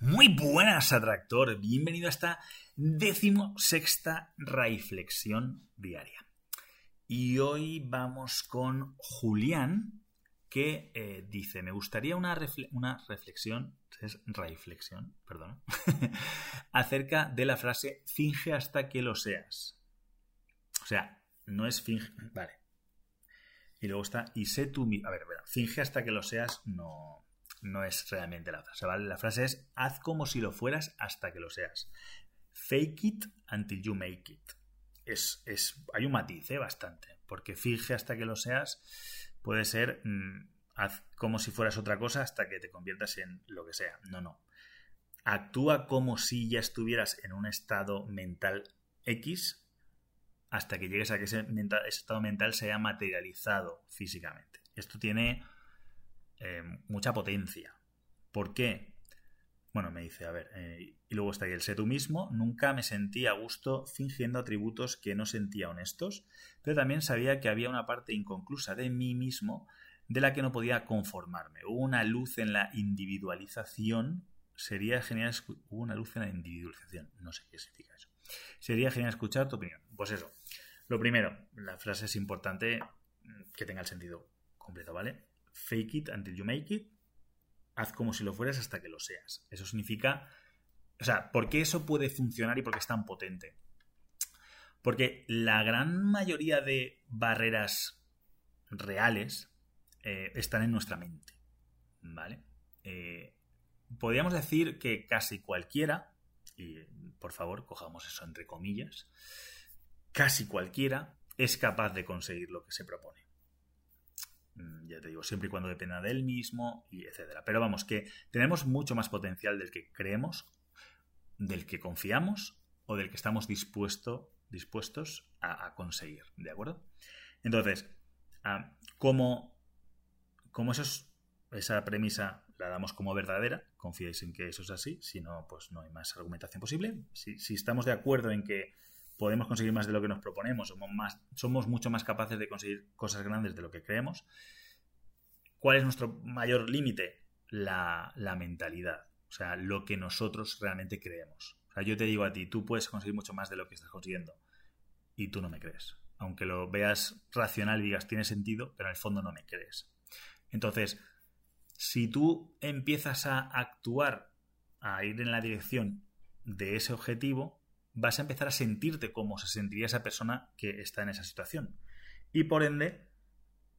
Muy buenas, atractor. Bienvenido a esta decimosexta reflexión diaria. Y hoy vamos con Julián, que eh, dice, me gustaría una, una reflexión, es reflexión, perdón, acerca de la frase finge hasta que lo seas. O sea, no es finge, vale. Y luego está, y sé tú, ver, a ver, finge hasta que lo seas, no, no es realmente la frase, ¿vale? La frase es haz como si lo fueras hasta que lo seas. Fake it until you make it. Es, es, hay un matiz, ¿eh? Bastante. Porque finge hasta que lo seas puede ser mm, haz como si fueras otra cosa hasta que te conviertas en lo que sea. No, no. Actúa como si ya estuvieras en un estado mental X hasta que llegues a que ese, ese estado mental se haya materializado físicamente. Esto tiene eh, mucha potencia. ¿Por qué? Bueno, me dice, a ver, eh, y luego está ahí el sé tú mismo, nunca me sentí a gusto fingiendo atributos que no sentía honestos, pero también sabía que había una parte inconclusa de mí mismo de la que no podía conformarme. Hubo una luz en la individualización, sería genial, hubo una luz en la individualización, no sé qué significa eso. Sería genial escuchar tu opinión. Pues eso, lo primero, la frase es importante mm, que tenga el sentido completo, ¿vale? Fake it until you make it, haz como si lo fueras hasta que lo seas. Eso significa, o sea, ¿por qué eso puede funcionar y por qué es tan potente? Porque la gran mayoría de barreras reales eh, están en nuestra mente, ¿vale? Eh, podríamos decir que casi cualquiera, y por favor cojamos eso entre comillas, casi cualquiera es capaz de conseguir lo que se propone. Mm, ya te digo, siempre y cuando dependa de él mismo, y etcétera. Pero vamos, que tenemos mucho más potencial del que creemos, del que confiamos o del que estamos dispuesto, dispuestos a, conseguir, ¿de acuerdo? Entonces, ah, como, como esa premisa la damos como verdadera, confiéis en que eso es así, si no, pues no hay más argumentación posible. Si, si estamos de acuerdo en que podemos conseguir más de lo que nos proponemos, somos, más, somos mucho más capaces de conseguir cosas grandes de lo que creemos. ¿Cuál es nuestro mayor límite? La, mentalidad, o sea, lo que nosotros realmente creemos. O sea, yo te digo a ti, tú puedes conseguir mucho más de lo que estás consiguiendo y tú no me crees. Aunque lo veas racional y digas tiene sentido, pero en el fondo no me crees. Entonces, si tú empiezas a actuar, a ir en la dirección de ese objetivo, vas a empezar a sentirte como se sentiría esa persona que está en esa situación. Y por ende,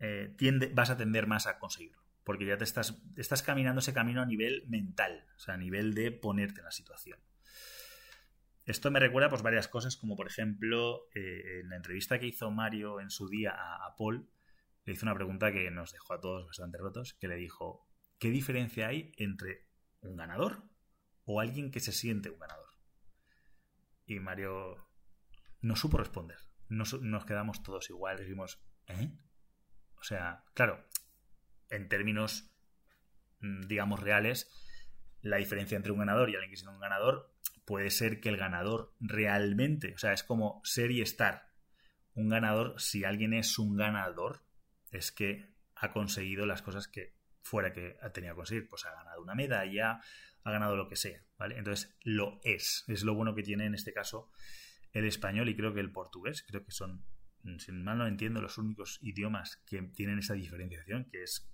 eh, tiende, vas a tender más a conseguirlo. Porque ya te estás, estás caminando ese camino a nivel mental, o sea, a nivel de ponerte en la situación. Esto me recuerda pues varias cosas, como por ejemplo, eh, en la entrevista que hizo Mario en su día a, a Paul, le hizo una pregunta que nos dejó a todos bastante rotos, que le dijo, ¿qué diferencia hay entre un ganador o alguien que se siente un ganador? Y Mario no supo responder. Nos, quedamos todos igual. Dijimos, ¿eh? O sea, claro, en términos, mm, digamos, reales, la diferencia entre un ganador y alguien que es un ganador puede ser que el ganador realmente, o sea, es como ser y estar. Un ganador, si alguien es un ganador, es que ha conseguido las cosas que fuera que ha tenido que conseguir. Pues ha ganado una medalla, ha ganado lo que sea, ¿vale? Entonces, lo es. Es lo bueno que tiene en este caso el español y creo que el portugués. Creo que son, si mal no entiendo, los únicos idiomas que tienen esa diferenciación, que es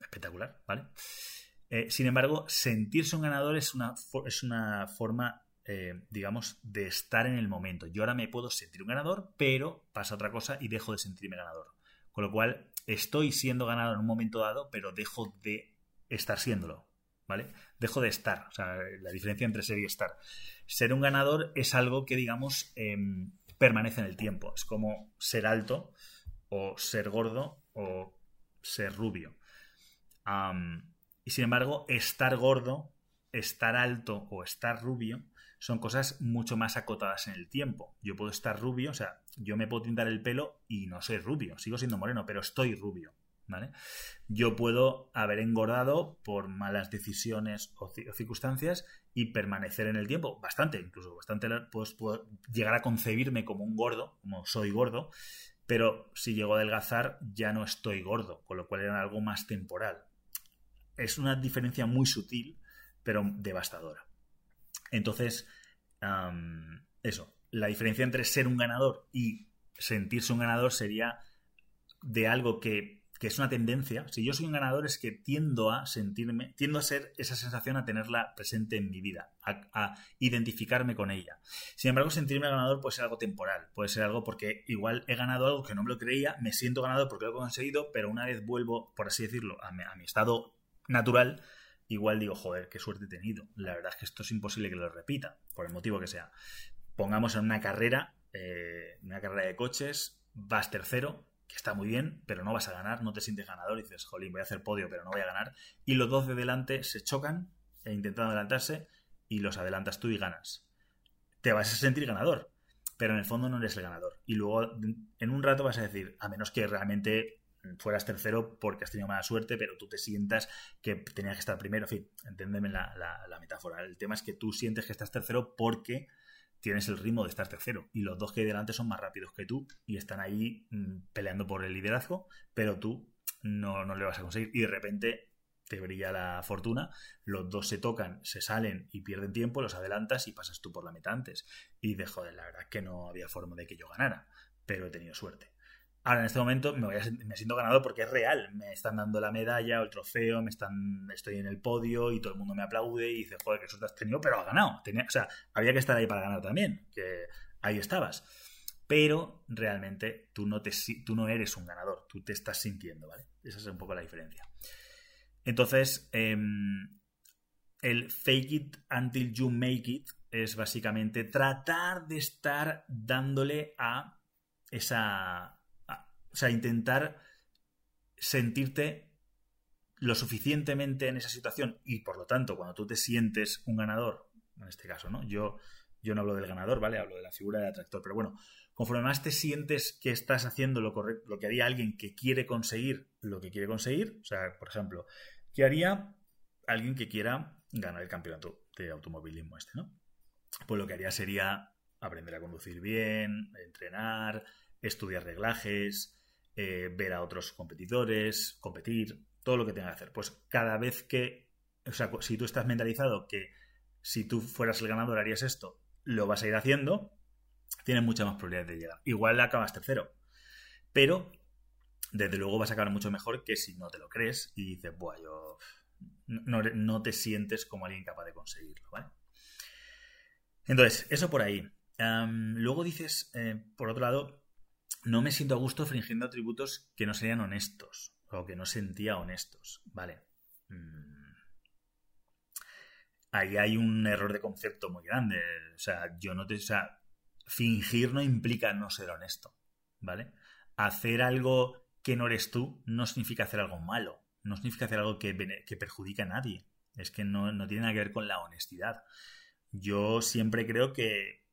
espectacular, ¿vale? Eh, sin embargo, sentirse un ganador es una, es una forma, eh, digamos, de estar en el momento. Yo ahora me puedo sentir un ganador, pero pasa otra cosa y dejo de sentirme ganador. Con lo cual, estoy siendo ganador en un momento dado, pero dejo de estar siéndolo, ¿vale? Dejo de estar, o sea, la diferencia entre ser y estar. Ser un ganador es algo que, digamos, em, permanece en el tiempo. Es como ser alto o ser gordo o ser rubio. y sin embargo, estar gordo, estar alto o estar rubio son cosas mucho más acotadas en el tiempo. Yo puedo estar rubio, o sea, yo me puedo tintar el pelo y no soy rubio, sigo siendo moreno, pero estoy rubio. ¿vale? Yo puedo haber engordado por malas decisiones o, circunstancias y permanecer en el tiempo, bastante, incluso bastante, pues puedo llegar a concebirme como un gordo, como soy gordo, pero si llego a adelgazar ya no estoy gordo, con lo cual era algo más temporal. es una diferencia muy sutil, pero devastadora. Entonces, eso, la diferencia entre ser un ganador y sentirse un ganador sería de algo que que es una tendencia, si yo soy un ganador es que tiendo a sentirme, tiendo a ser esa sensación a tenerla presente en mi vida, a, identificarme con ella. Sin embargo, sentirme ganador puede ser algo temporal, puede ser algo porque igual he ganado algo que no me lo creía, me siento ganador porque lo he conseguido, pero una vez vuelvo, por así decirlo, a mi, estado natural, igual digo, joder, qué suerte he tenido. La verdad es que esto es imposible que lo repita, por el motivo que sea. Pongamos en una carrera, eh, una carrera de coches, vas tercero, que está muy bien, pero no vas a ganar, no te sientes ganador y dices, jolín, voy a hacer podio, pero no voy a ganar. Y los dos de delante se chocan e intentan adelantarse y los adelantas tú y ganas. Te vas a sentir ganador, pero en el fondo no eres el ganador. Y luego en un rato vas a decir, a menos que realmente fueras tercero porque has tenido mala suerte, pero tú te sientas que tenías que estar primero. En fin, enténdeme la, la metáfora. El tema es que tú sientes que estás tercero porque tienes el ritmo de estar tercero y los dos que hay delante son más rápidos que tú y están ahí mm, peleando por el liderazgo, pero tú no, no le vas a conseguir y de repente te brilla la fortuna, los dos se tocan, se salen y pierden tiempo, los adelantas y pasas tú por la meta antes. Y de joder, la verdad que no había forma de que yo ganara, pero he tenido suerte. Ahora, en este momento me, voy me siento ganado porque es real. Me están dando la medalla o el trofeo, me están, estoy en el podio y todo el mundo me aplaude y dice, joder, qué suerte has tenido, pero ha ganado. Tenía, o sea, había que estar ahí para ganar también, que ahí estabas. Pero realmente tú no, te, tú no eres un ganador, tú te estás sintiendo, ¿vale? Esa es un poco la diferencia. Entonces, em, el fake it until you make it es básicamente tratar de estar dándole a esa o sea, intentar sentirte lo suficientemente en esa situación y por lo tanto cuando tú te sientes un ganador, en este caso, ¿no? Yo, yo no hablo del ganador, ¿vale? Hablo de la figura del atractor, pero bueno, conforme más te sientes que estás haciendo lo correcto, lo que haría alguien que quiere conseguir lo que quiere conseguir, o sea, por ejemplo, ¿qué haría alguien que quiera ganar el campeonato de automovilismo este, ¿no? Pues lo que haría sería aprender a conducir bien, entrenar, estudiar reglajes, eh, ver a otros competidores, competir, todo lo que tenga que hacer. Pues cada vez que, o sea, si tú estás mentalizado que si tú fueras el ganador harías esto, lo vas a ir haciendo, tienes mucha más probabilidad de llegar. Igual acabas tercero, pero desde luego vas a acabar mucho mejor que si no te lo crees y dices, buah, yo no, te sientes como alguien capaz de conseguirlo, ¿vale? Entonces, eso por ahí. luego dices, eh, por otro lado, no me siento a gusto fingiendo atributos que no serían honestos o que no sentía honestos. Vale. Mm. Ahí hay un error de concepto muy grande. O sea, yo no te. O sea, fingir no implica no ser honesto. ¿Vale? Hacer algo que no eres tú no significa hacer algo malo. No significa hacer algo que, que perjudica a nadie. Es que no, no tiene nada que ver con la honestidad. Yo siempre creo que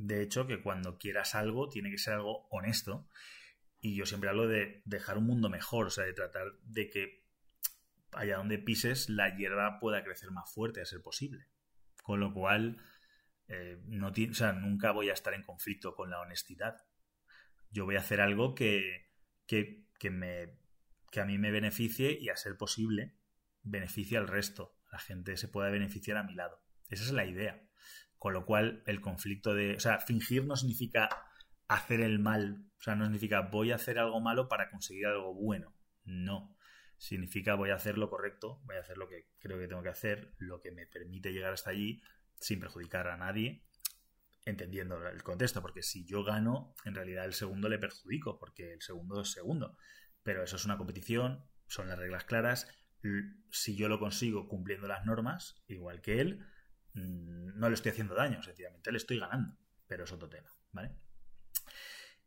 de hecho, que cuando quieras algo tiene que ser algo honesto. Y yo siempre hablo de dejar un mundo mejor, o sea, de tratar de que allá donde pises la hierba pueda crecer más fuerte a ser posible. Con lo cual, eh, no o sea, nunca voy a estar en conflicto con la honestidad. Yo voy a hacer algo que, que, que, me, que a mí me beneficie y a ser posible beneficie al resto. La gente se pueda beneficiar a mi lado. Esa es la idea. Con lo cual, el conflicto de. O sea, fingir no significa hacer el mal. O sea, no significa voy a hacer algo malo para conseguir algo bueno. No. Significa voy a hacer lo correcto, voy a hacer lo que creo que tengo que hacer, lo que me permite llegar hasta allí sin perjudicar a nadie, entendiendo el contexto, porque si yo gano, en realidad el segundo le perjudico, porque el segundo es segundo. Pero eso es una competición, son las reglas claras. Si yo lo consigo cumpliendo las normas, igual que él, no le estoy haciendo daño, sencillamente le estoy ganando, pero es otro tema, ¿vale?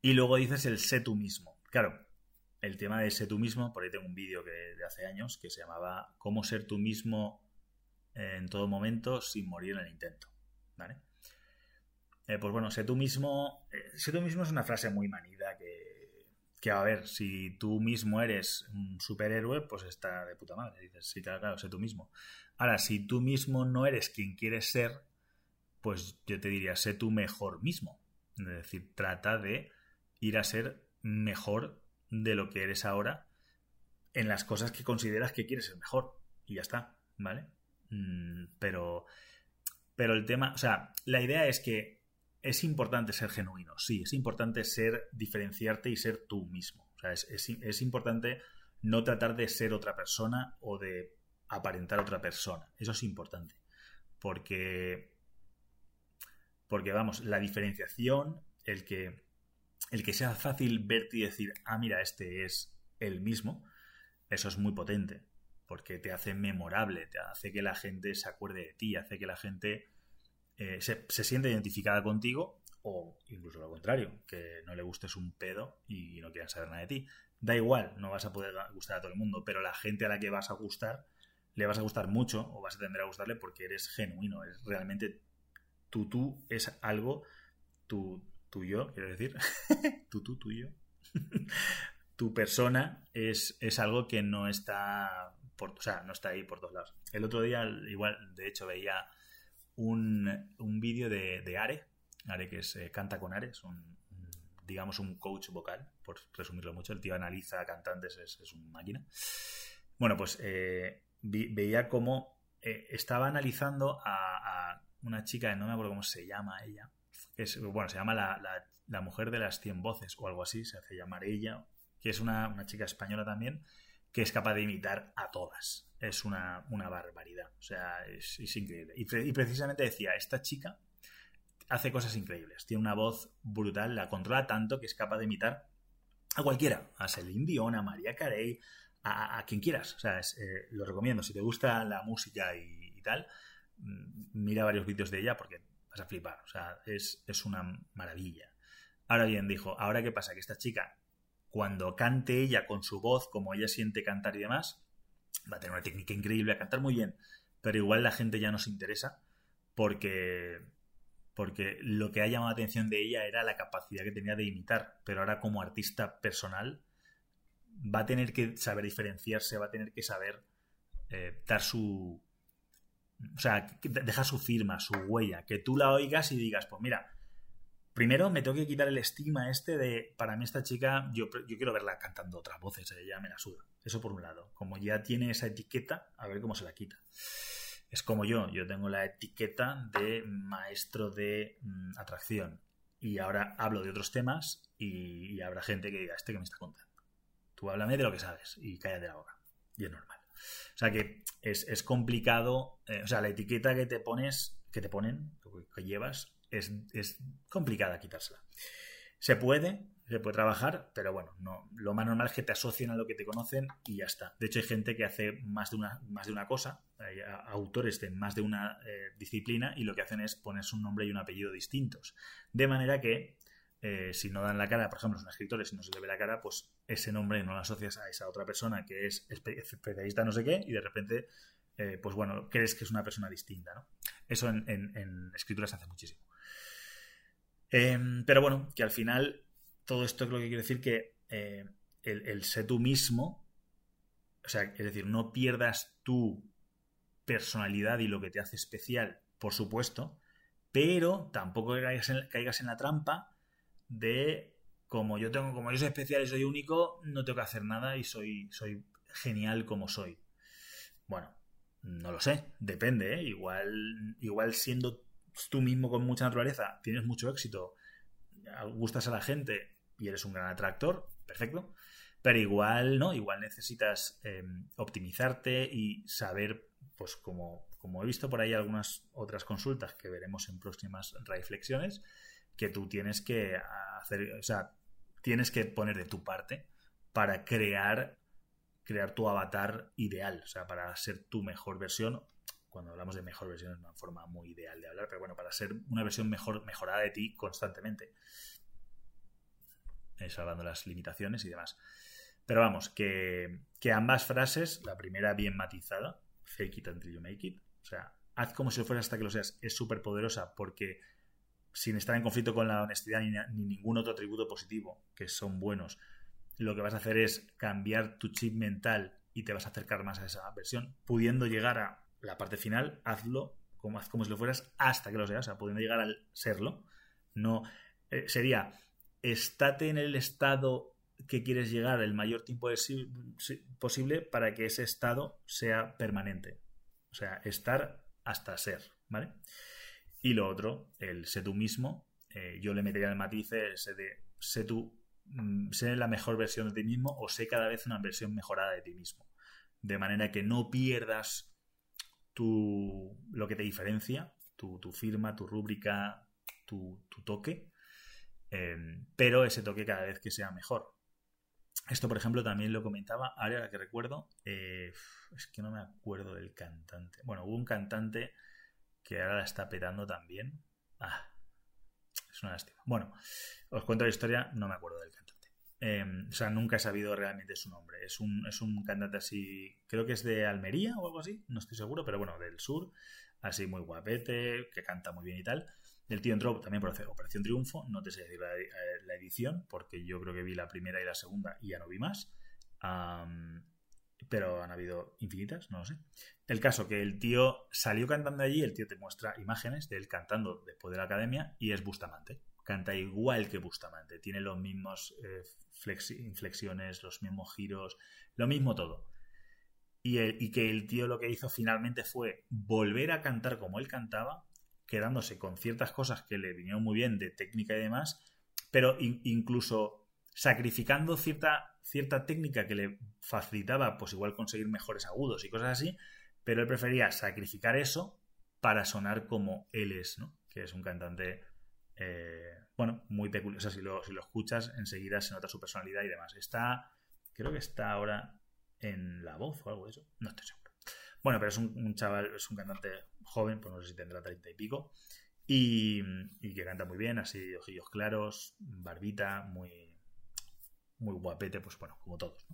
Y luego dices el sé tú mismo. Claro, el tema de sé tú mismo, por ahí tengo un vídeo que, de hace años que se llamaba Cómo ser tú mismo en todo momento sin morir en el intento, ¿vale? Eh, pues bueno, sé tú mismo, eh, sé tú mismo es una frase muy manida que, que, a ver, si tú mismo eres un superhéroe, pues está de puta madre. Dices, sí, claro, claro, sé tú mismo. Ahora, si tú mismo no eres quien quieres ser, pues yo te diría, sé tú mejor mismo. Es decir, trata de ir a ser mejor de lo que eres ahora en las cosas que consideras que quieres ser mejor. y ya está, ¿vale? Mm, pero, pero el tema, o sea, la idea es que es importante ser genuino, sí, es importante ser, diferenciarte y ser tú mismo. O sea, es, es, importante no tratar de ser otra persona o de aparentar otra persona. Eso es importante. Porque, porque vamos, la diferenciación, el que, el que sea fácil verte y decir, ah, mira, este es el mismo, eso es muy potente. Porque te hace memorable, te hace que la gente se acuerde de ti, hace que la gente eh, se, siente identificada contigo o incluso lo contrario, que no le gustes un pedo y no quieran saber nada de ti. Da igual, no vas a poder gustar a todo el mundo, pero la gente a la que vas a gustar, le vas a gustar mucho o vas a tender a gustarle porque eres genuino, es realmente tu tú es algo, tu tuyo, quiero decir, tu tú tuyo. tu persona es, es algo que no está por, o sea, no está ahí por todos lados. El otro día, igual, de hecho, veía un, un vídeo de, de, Are, Are que es, eh, canta con Are, es un, digamos un coach vocal, por resumirlo mucho, el tío analiza cantantes, es, es una máquina. Bueno, pues eh, veía cómo eh, estaba analizando a, una chica, no me acuerdo cómo se llama ella, es, bueno, se llama la, la, la, mujer de las 100 voces o algo así, se hace llamar ella, que es una, una chica española también, que es capaz de imitar a todas es una, barbaridad. O sea, es, increíble. Y, precisamente decía, esta chica hace cosas increíbles. Tiene una voz brutal, la controla tanto que es capaz de imitar a cualquiera. A Celine Dion, a María Carey, a, quien quieras. O sea, eh, lo recomiendo. Si te gusta la música y, tal, mm, mira varios vídeos de ella porque vas a flipar. O sea, es, es una maravilla. Ahora bien, dijo, ¿ahora qué pasa? Que esta chica, cuando cante ella con su voz, como ella siente cantar y demás, va a tener una técnica increíble, a cantar muy bien, pero igual la gente ya no se interesa porque, porque lo que ha llamado la atención de ella era la capacidad que tenía de imitar, pero ahora como artista personal va a tener que saber diferenciarse, va a tener que saber eh, dar su... O sea, dejar su firma, su huella, que tú la oigas y digas, pues mira, primero me tengo que quitar el estigma este de, para mí esta chica, yo, yo quiero verla cantando otras voces, ella me la suda. Eso por un lado. Como ya tiene esa etiqueta, a ver cómo se la quita. Es como yo, yo tengo la etiqueta de maestro de mm, atracción. Y ahora hablo de otros temas y, habrá gente que diga, este que me está contando. Tú háblame de lo que sabes y cállate la boca. Y es normal. O sea que es, complicado. Eh, o sea, la etiqueta que te pones, que te ponen, que llevas, es, es complicada quitársela. Se puede, se puede trabajar, pero bueno, no, lo más normal es que te asocien a lo que te conocen y ya está. De hecho, hay gente que hace más de una, más de una cosa, hay autores de más de una eh, disciplina y lo que hacen es ponerse un nombre y un apellido distintos. De manera que eh, si no dan la cara, por ejemplo, son escritores y no se le ve la cara, pues ese nombre no lo asocias a esa otra persona que es especialista no sé qué y de repente, eh, pues bueno, crees que es una persona distinta, ¿no? Eso en, en, escritura se hace muchísimo. Em, pero bueno, que al final todo esto es lo que quiere decir que eh, el, ser tú mismo, o sea, es decir, no pierdas tu personalidad y lo que te hace especial, por supuesto, pero tampoco caigas en, caigas en la trampa de como yo tengo, como yo soy especial y soy único, no tengo que hacer nada y soy, soy genial como soy. Bueno, no lo sé, depende, ¿eh? Igual, igual siendo tú mismo con mucha naturaleza, tienes mucho éxito, gustas a la gente y eres un gran atractor, perfecto. Pero igual, ¿no? Igual necesitas em, optimizarte y saber, pues como, como he visto por ahí algunas otras consultas que veremos en próximas reflexiones, que tú tienes que hacer, o sea, tienes que poner de tu parte para crear, crear tu avatar ideal, o sea, para ser tu mejor versión. Cuando hablamos de mejor versión es una forma muy ideal de hablar, pero bueno, para ser una versión mejor, mejorada de ti constantemente salvando las limitaciones y demás. Pero vamos, que, ambas frases, la primera bien matizada, fake it until you make it, o sea, haz como si lo fueras hasta que lo seas, es súper poderosa porque sin estar en conflicto con la honestidad ni, ningún otro atributo positivo, que son buenos, lo que vas a hacer es cambiar tu chip mental y te vas a acercar más a esa versión, pudiendo llegar a la parte final, hazlo como, como si lo fueras hasta que lo seas, o sea, pudiendo llegar al serlo. No, eh, sería estate en el estado que quieres llegar el mayor tiempo posible para que ese estado sea permanente. O sea, estar hasta ser, ¿vale? Y lo otro, el sé tú mismo, eh, yo le metería el matiz ese de sé tú, mm, sé la mejor versión de ti mismo o sé cada vez una versión mejorada de ti mismo. De manera que no pierdas tu, lo que te diferencia, tu, firma, tu rúbrica, tu, toque, eh, pero ese toque cada vez que sea mejor. Esto, por ejemplo, también lo comentaba, ahora que recuerdo, eh, es que no me acuerdo del cantante. Bueno, hubo un cantante que ahora la está petando también. Ah, es una lástima. Bueno, os cuento la historia, no me acuerdo del cantante. Em, o sea, nunca he sabido realmente su nombre. Es un, es un cantante así, creo que es de Almería o algo así, no estoy seguro, pero bueno, del sur, así muy guapete, que canta muy bien y tal. El tío entró también por Operación Triunfo, no te sé decir la, eh, edición, porque yo creo que vi la primera y la segunda y ya no vi más. pero han habido infinitas, no lo sé. El caso que el tío salió cantando allí, el tío te muestra imágenes de él cantando después de la academia y es Bustamante. Canta igual que Bustamante, tiene los mismos eh, inflexiones, los mismos giros, lo mismo todo. Y, y que el tío lo que hizo finalmente fue volver a cantar como él cantaba, quedándose con ciertas cosas que le vinieron muy bien de técnica y demás, pero incluso sacrificando cierta, cierta técnica que le facilitaba, pues igual conseguir mejores agudos y cosas así, pero él prefería sacrificar eso para sonar como él es, ¿no? Que es un cantante, eh, bueno, muy peculiar. O sea, si lo, si lo escuchas, enseguida se nota su personalidad y demás. Está, creo que está ahora en La Voz o algo de eso, no estoy seguro. Bueno, pero es un, chaval, es un cantante joven, pues no sé si tendrá treinta y pico, y, que canta muy bien, así ojillos claros, barbita, muy, muy guapete, pues bueno, como todos.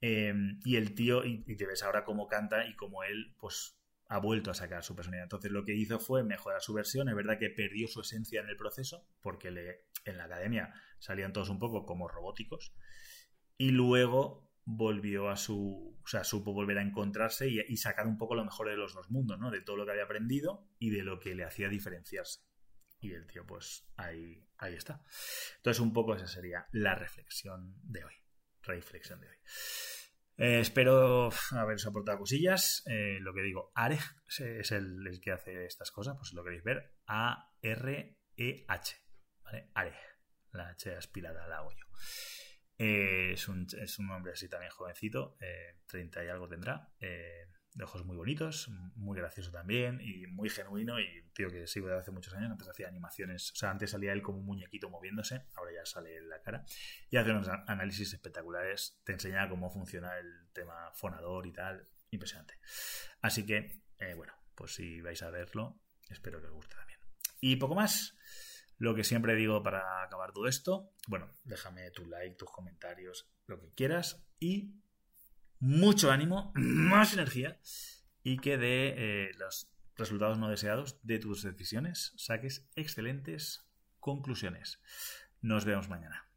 Em, y el tío, y, te ves ahora cómo canta y cómo él, pues ha vuelto a sacar su personalidad. Entonces lo que hizo fue mejorar su versión. Es verdad que perdió su esencia en el proceso, porque le, en la academia salían todos un poco como robóticos. Y luego volvió a su, o sea, supo volver a encontrarse y, sacar un poco lo mejor de los dos mundos, ¿no? De todo lo que había aprendido y de lo que le hacía diferenciarse. Y el tío, pues ahí, ahí está. Entonces, un poco esa sería la reflexión de hoy. Reflexión de hoy. Eh, espero haberos aportado cosillas. Eh, lo que digo, Are es el, que hace estas cosas, pues lo queréis ver. A-R-E-H. ¿Vale? La H aspirada la hago yo. Eh, es, un, es, un, hombre así también jovencito, 30 eh, y algo tendrá, eh, de ojos muy bonitos, muy gracioso también y muy genuino y un tío que sigo de hace muchos años, antes hacía animaciones, o sea, antes salía él como un muñequito moviéndose, ahora ya sale la cara y hace unos análisis espectaculares, te enseña cómo funciona el tema fonador y tal, impresionante. Así que, bueno, pues si vais a verlo, espero que os guste también. Y poco más. Lo que siempre digo para acabar todo esto, bueno, déjame tu like, tus comentarios, lo que quieras y mucho ánimo, más energía y que de eh, los resultados no deseados de tus decisiones saques excelentes conclusiones. Nos vemos mañana.